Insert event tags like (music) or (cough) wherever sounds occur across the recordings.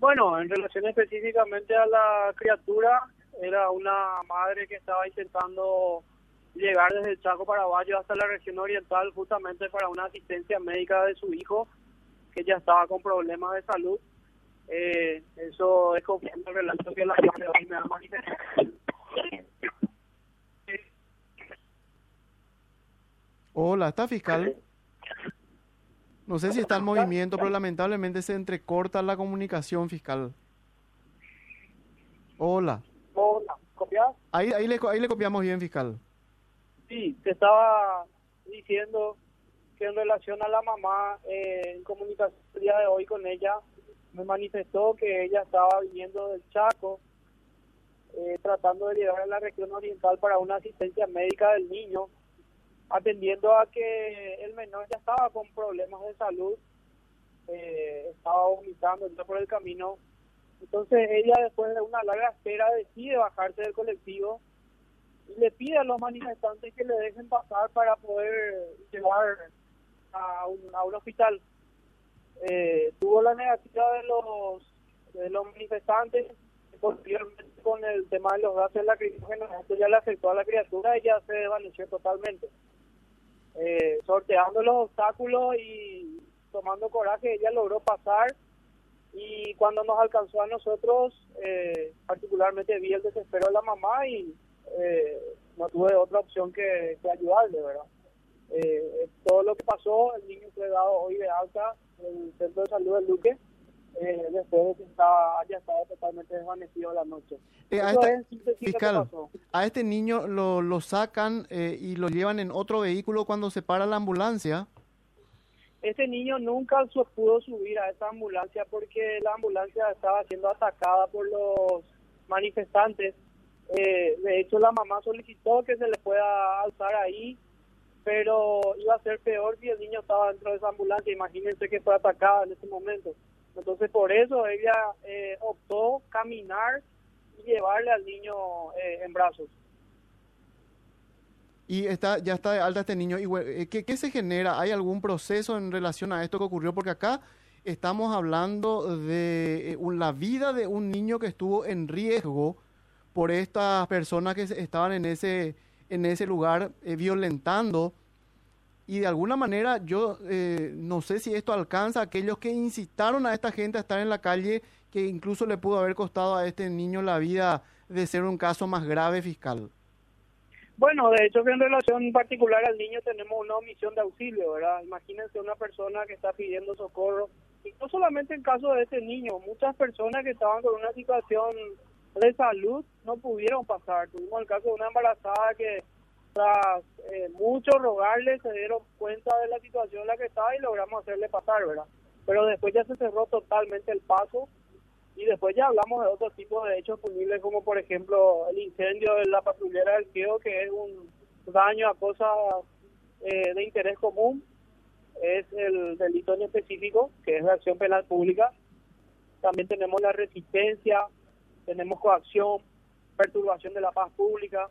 Bueno, en relación específicamente a la criatura, era una madre que estaba intentando llegar desde el Chaco Paraguayo hasta la región oriental justamente para una asistencia médica de su hijo que ya estaba con problemas de salud. Eh, eso es como el relato que la de hoy me ha manifestado. Hola, ¿está fiscal? No sé si está en movimiento, pero lamentablemente se entrecorta la comunicación fiscal. Hola. Hola, ¿copias? Ahí, ahí, le, ahí le copiamos bien, fiscal. Sí, te estaba diciendo que en relación a la mamá, eh, en comunicación el día de hoy con ella, me manifestó que ella estaba viniendo del Chaco, eh, tratando de llegar a la región oriental para una asistencia médica del niño, atendiendo a que el menor ya estaba con problemas de salud, eh, estaba vomitando ya por el camino. Entonces ella después de una larga espera decide bajarse del colectivo y le pide a los manifestantes que le dejen pasar para poder llevar a un, a un hospital. Eh, tuvo la negativa de los de los manifestantes posteriormente con el tema de los gases lacrimógenos esto ya le afectó a la criatura y ya se desvaneció totalmente eh, sorteando los obstáculos y tomando coraje ella logró pasar. Y cuando nos alcanzó a nosotros eh, particularmente vi el desespero de la mamá y eh, no tuve otra opción que, que ayudarle verdad eh, todo lo que pasó, el niño fue dado hoy de alta en el centro de salud del Duque, eh, después de que estaba, haya estado totalmente desvanecido la noche. Eh, a, este, fiscal, a este niño lo, lo sacan eh, y lo llevan en otro vehículo cuando se para la ambulancia. Este niño nunca pudo subir a esa ambulancia porque la ambulancia estaba siendo atacada por los manifestantes. Eh, de hecho, la mamá solicitó que se le pueda alzar ahí pero iba a ser peor si el niño estaba dentro de esa ambulancia. Imagínense que fue atacada en ese momento. Entonces, por eso ella eh, optó caminar y llevarle al niño eh, en brazos. Y está, ya está de alta este niño. Y, eh, ¿qué, ¿Qué se genera? ¿Hay algún proceso en relación a esto que ocurrió? Porque acá estamos hablando de la vida de un niño que estuvo en riesgo por estas personas que estaban en ese en ese lugar eh, violentando. Y de alguna manera yo eh, no sé si esto alcanza a aquellos que incitaron a esta gente a estar en la calle, que incluso le pudo haber costado a este niño la vida de ser un caso más grave fiscal. Bueno, de hecho que en relación particular al niño tenemos una omisión de auxilio, ¿verdad? Imagínense una persona que está pidiendo socorro, y no solamente en caso de este niño, muchas personas que estaban con una situación de salud no pudieron pasar. Tuvimos el caso de una embarazada que tras eh, mucho rogarle se dieron cuenta de la situación en la que estaba y logramos hacerle pasar, ¿verdad? Pero después ya se cerró totalmente el paso y después ya hablamos de otros tipos de hechos punibles como por ejemplo el incendio de la patrullera del Queo que es un daño a cosas eh, de interés común, es el delito en específico que es la acción penal pública. También tenemos la resistencia, tenemos coacción, perturbación de la paz pública,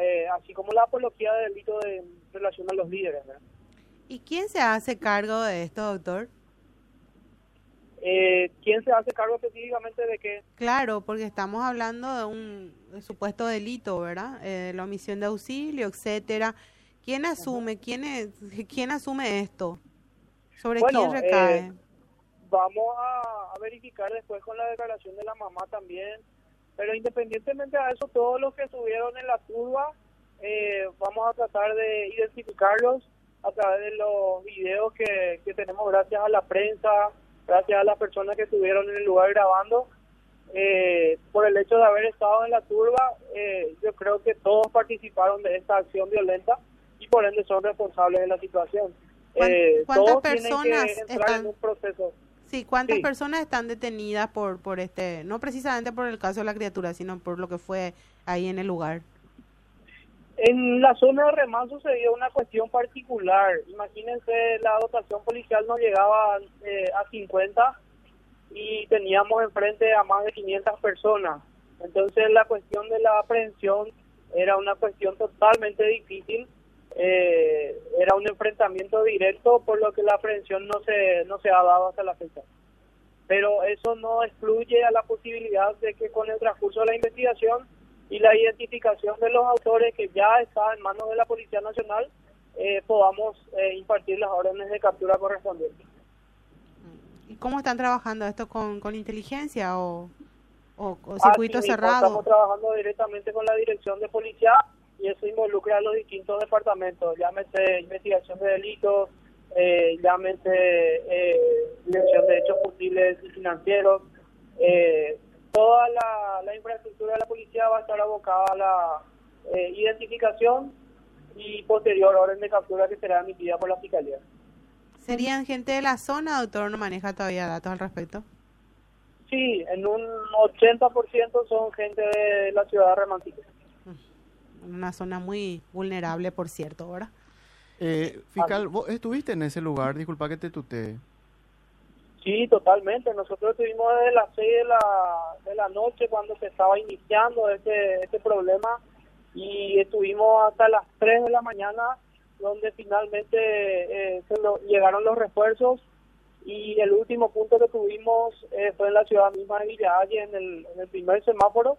eh, así como la apología del delito de relación a los líderes. ¿Y quién se hace cargo de esto, doctor? Eh, ¿Quién se hace cargo específicamente de qué? Claro, porque estamos hablando de un supuesto delito, ¿verdad? Eh, la omisión de auxilio, etcétera. ¿Quién asume, quién, es, quién asume esto? ¿Sobre quién recae? vamos a, verificar después con la declaración de la mamá también. Pero independientemente de eso, todos los que estuvieron en la curva, eh, vamos a tratar de identificarlos a través de los videos que, que tenemos gracias a la prensa, gracias a las personas que estuvieron en el lugar grabando. Eh, por el hecho de haber estado en la curva, eh, yo creo que todos participaron de esta acción violenta y por ende son responsables de la situación. ¿Cuántas personas están... en un proceso. Sí, ¿cuántas personas están detenidas por, por este, no precisamente por el caso de la criatura, sino por lo que fue ahí en el lugar? En la zona de Remán sucedió una cuestión particular. Imagínense, la dotación policial no llegaba eh, a 50 y teníamos enfrente a más de 500 personas. Entonces la cuestión de la aprehensión era una cuestión totalmente difícil eh, era un enfrentamiento directo, por lo que la aprehensión no se, no se ha dado hasta la fecha. pero eso no excluye a la posibilidad de que con el transcurso de la investigación y la identificación de los autores que ya está en manos de la Policía Nacional, eh, podamos eh, impartir las órdenes de captura correspondientes. ¿Y cómo están trabajando esto con, con inteligencia o, o, circuito cerrado? Estamos trabajando directamente con la dirección de policía y eso involucra a los distintos departamentos, llámese investigación de delitos, eh, llámese eh, dirección de hechos posibles y financieros. Eh, toda la, la, infraestructura de la policía va a estar abocada a la eh, identificación y posterior orden de captura que será emitida por la Fiscalía. ¿Serían gente de la zona, doctor? ¿No maneja todavía datos al respecto? Sí, en un 80% son gente de la ciudad de Remantique. Una zona muy vulnerable, por cierto, ¿verdad? Eh, fiscal, ¿vos estuviste en ese lugar? Disculpa que te tutee. Sí, totalmente. Nosotros estuvimos desde las 6 de la, de la noche cuando se estaba iniciando este, este problema y estuvimos hasta las 3 de la mañana donde finalmente eh, se llegaron los refuerzos y el último punto que tuvimos eh, fue en la ciudad misma de en el, en el primer semáforo,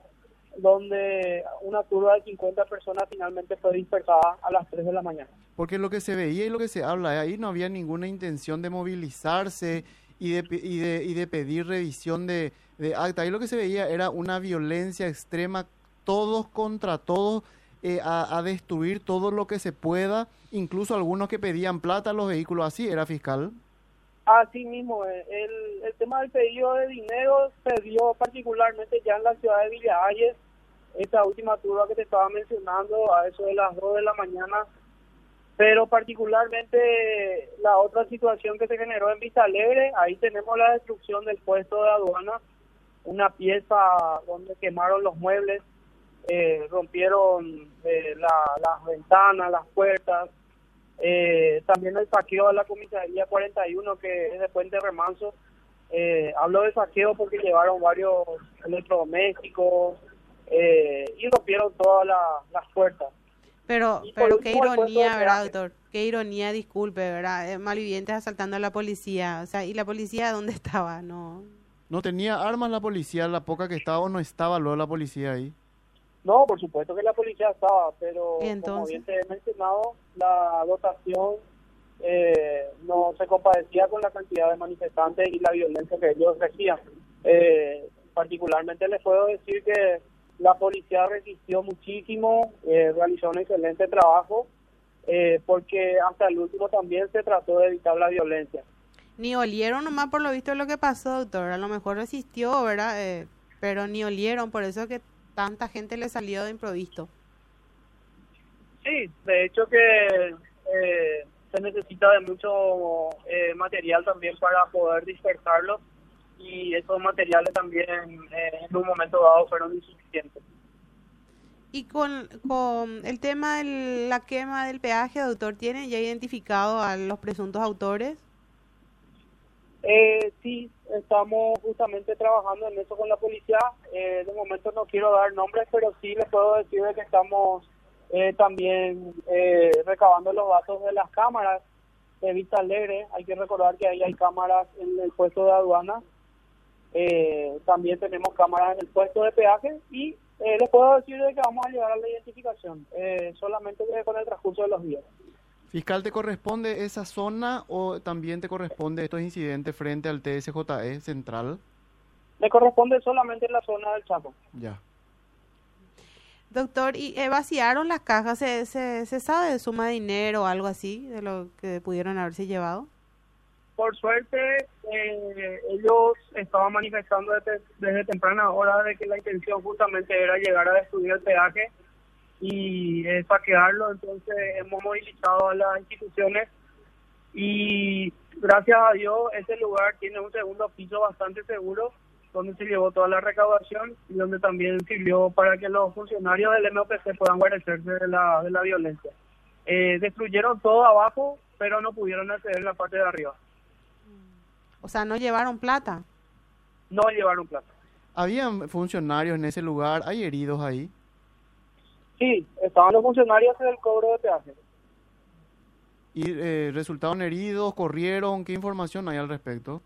donde una turba de 50 personas finalmente fue dispersada a las 3 de la mañana. Porque lo que se veía y lo que se habla, ahí no había ninguna intención de movilizarse y de, y de, y de pedir revisión de, de acta. Ahí lo que se veía era una violencia extrema, todos contra todos, eh, a, a, destruir todo lo que se pueda, incluso algunos que pedían plata a los vehículos, así era fiscal. Así mismo, eh, el, el tema del pedido de dinero se dio particularmente ya en la ciudad de Villa Ayes, esta última turba que te estaba mencionando, a eso de las 2 de la mañana, pero particularmente la otra situación que se generó en Vista Alegre, ahí tenemos la destrucción del puesto de aduana, una pieza donde quemaron los muebles, eh, rompieron eh, la, las ventanas, las puertas, eh, también el saqueo a la comisaría 41 que es de Puente Remanso. Eh, hablo de saqueo porque llevaron varios electrodomésticos eh, y rompieron todas las puertas. Pero, pero qué ironía, ¿verdad, doctor? Qué ironía, disculpe, ¿verdad? Eh, malvivientes asaltando a la policía. O sea, ¿y la policía dónde (laughs) estaba? No. No tenía armas la policía, la poca que estaba o no estaba luego la policía ahí. No, por supuesto que la policía estaba, pero como bien te he mencionado, la dotación eh, no se compadecía con la cantidad de manifestantes y la violencia que ellos ejercían. Eh, particularmente les puedo decir que la policía resistió muchísimo, eh, realizó un excelente trabajo, eh, porque hasta el último también se trató de evitar la violencia. Ni olieron nomás por lo visto lo que pasó, doctor. A lo mejor resistió, ¿verdad? Eh, pero ni olieron, por eso que tanta gente le salió de improviso. Sí, de hecho que eh, se necesita de mucho eh, material también para poder dispersarlo y esos materiales también eh, en un momento dado fueron insuficientes. Y con, con el tema de la quema del peaje, doctor, ¿tiene ya identificado a los presuntos autores? Eh, sí, estamos justamente trabajando en eso con la policía. Eh, de momento no quiero dar nombres, pero sí les puedo decir que estamos eh, también eh, recabando los datos de las cámaras de Vista Alegre. Hay que recordar que ahí hay cámaras en el puesto de aduana. Eh, también tenemos cámaras en el puesto de peaje y eh, les puedo decir de que vamos a llegar a la identificación, eh, solamente con el transcurso de los días. Fiscal, ¿te corresponde esa zona o también te corresponde estos incidentes frente al TSJE central? Me corresponde solamente en la zona del Chaco. Ya. Doctor, ¿y eh, vaciaron las cajas? ¿Se, se, ¿Se sabe de suma de dinero o algo así de lo que pudieron haberse llevado? Por suerte, eh, ellos estaban manifestando desde, temprana hora de que la intención justamente era llegar a destruir el peaje y eh, saquearlo, entonces hemos movilizado a las instituciones y gracias a Dios ese lugar tiene un segundo piso bastante seguro donde se llevó toda la recaudación y donde también sirvió para que los funcionarios del MOPC puedan guarecerse de la, de la violencia. Eh, destruyeron todo abajo, pero no pudieron acceder en la parte de arriba. O sea, ¿no llevaron plata? No llevaron plata. ¿Habían funcionarios en ese lugar? ¿Hay heridos ahí? Sí, estaban los funcionarios en el cobro de peaje. ¿Y eh, resultaron heridos? ¿Corrieron? ¿Qué información hay al respecto?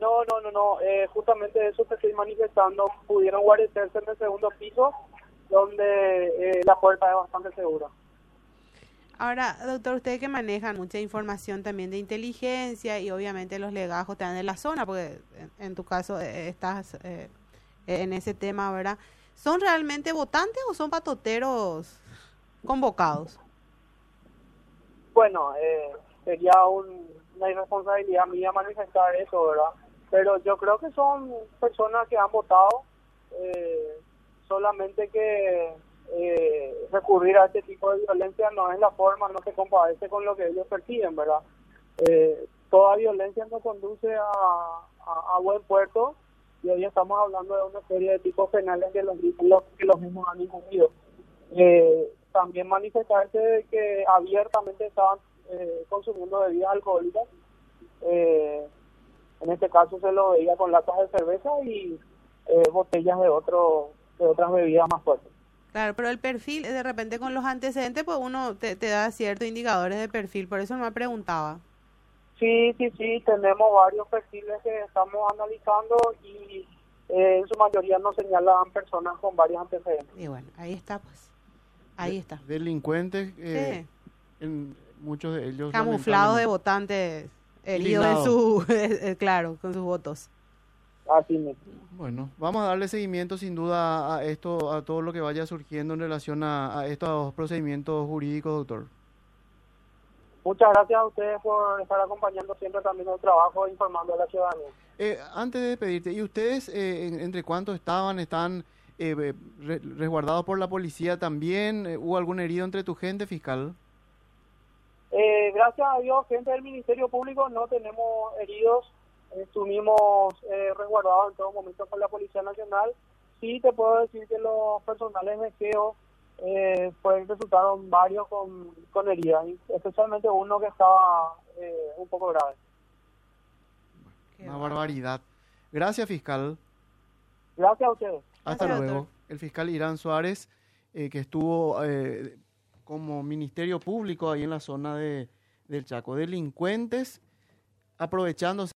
No, no, no, no. Eh, justamente eso que estoy manifestando. Pudieron guarecerse en el segundo piso, donde eh, la puerta es bastante segura. Ahora, doctor, usted que maneja mucha información también de inteligencia y obviamente los legajos están en la zona, porque en, tu caso eh, estás eh, en ese tema, ¿verdad? ¿Son realmente votantes o son patoteros convocados? Bueno, eh, sería una irresponsabilidad mía manifestar eso, ¿verdad? Pero yo creo que son personas que han votado, solamente que eh, recurrir a este tipo de violencia no es la forma, no se compadece con lo que ellos persiguen, ¿verdad? Eh, toda violencia no conduce a, a, buen puerto y hoy estamos hablando de una serie de tipos penales que los, que los mismos han incumplido. Eh, también manifestarse de que abiertamente estaban eh, consumiendo bebidas alcohólicas. Eh, en este caso se lo veía con latas de cerveza y botellas de otro de otras bebidas más fuertes. Claro, pero el perfil, de repente con los antecedentes, pues uno te, da ciertos indicadores de perfil, por eso me preguntaba. Sí, sí, sí, tenemos varios perfiles que estamos analizando y eh, en su mayoría nos señalan personas con varios antecedentes. Y bueno, ahí está, pues. Ahí está. Delincuentes, eh, muchos de ellos. Camuflados de votantes heridos en su, (laughs) eh, claro, con sus votos. Bueno, vamos a darle seguimiento sin duda a esto, a todo lo que vaya surgiendo en relación a, estos procedimientos jurídicos, doctor. Muchas gracias a ustedes por estar acompañando siempre también el trabajo informando a la ciudadanía. Eh, antes de despedirte, ¿y ustedes eh, entre cuántos estaban? ¿Están eh, resguardados por la policía también? ¿Hubo algún herido entre tu gente fiscal? gracias a Dios, gente del Ministerio Público, no tenemos heridos estuvimos eh, resguardados en todo momento con la Policía Nacional. Sí te puedo decir que los personales de GEO eh, pues resultaron varios con, con heridas, especialmente uno que estaba eh, un poco grave. Una barbaridad. Gracias, fiscal. Gracias a ustedes. Hasta luego. El fiscal Irán Suárez, eh, que estuvo como Ministerio Público ahí en la zona de, del Chaco. Delincuentes aprovechándose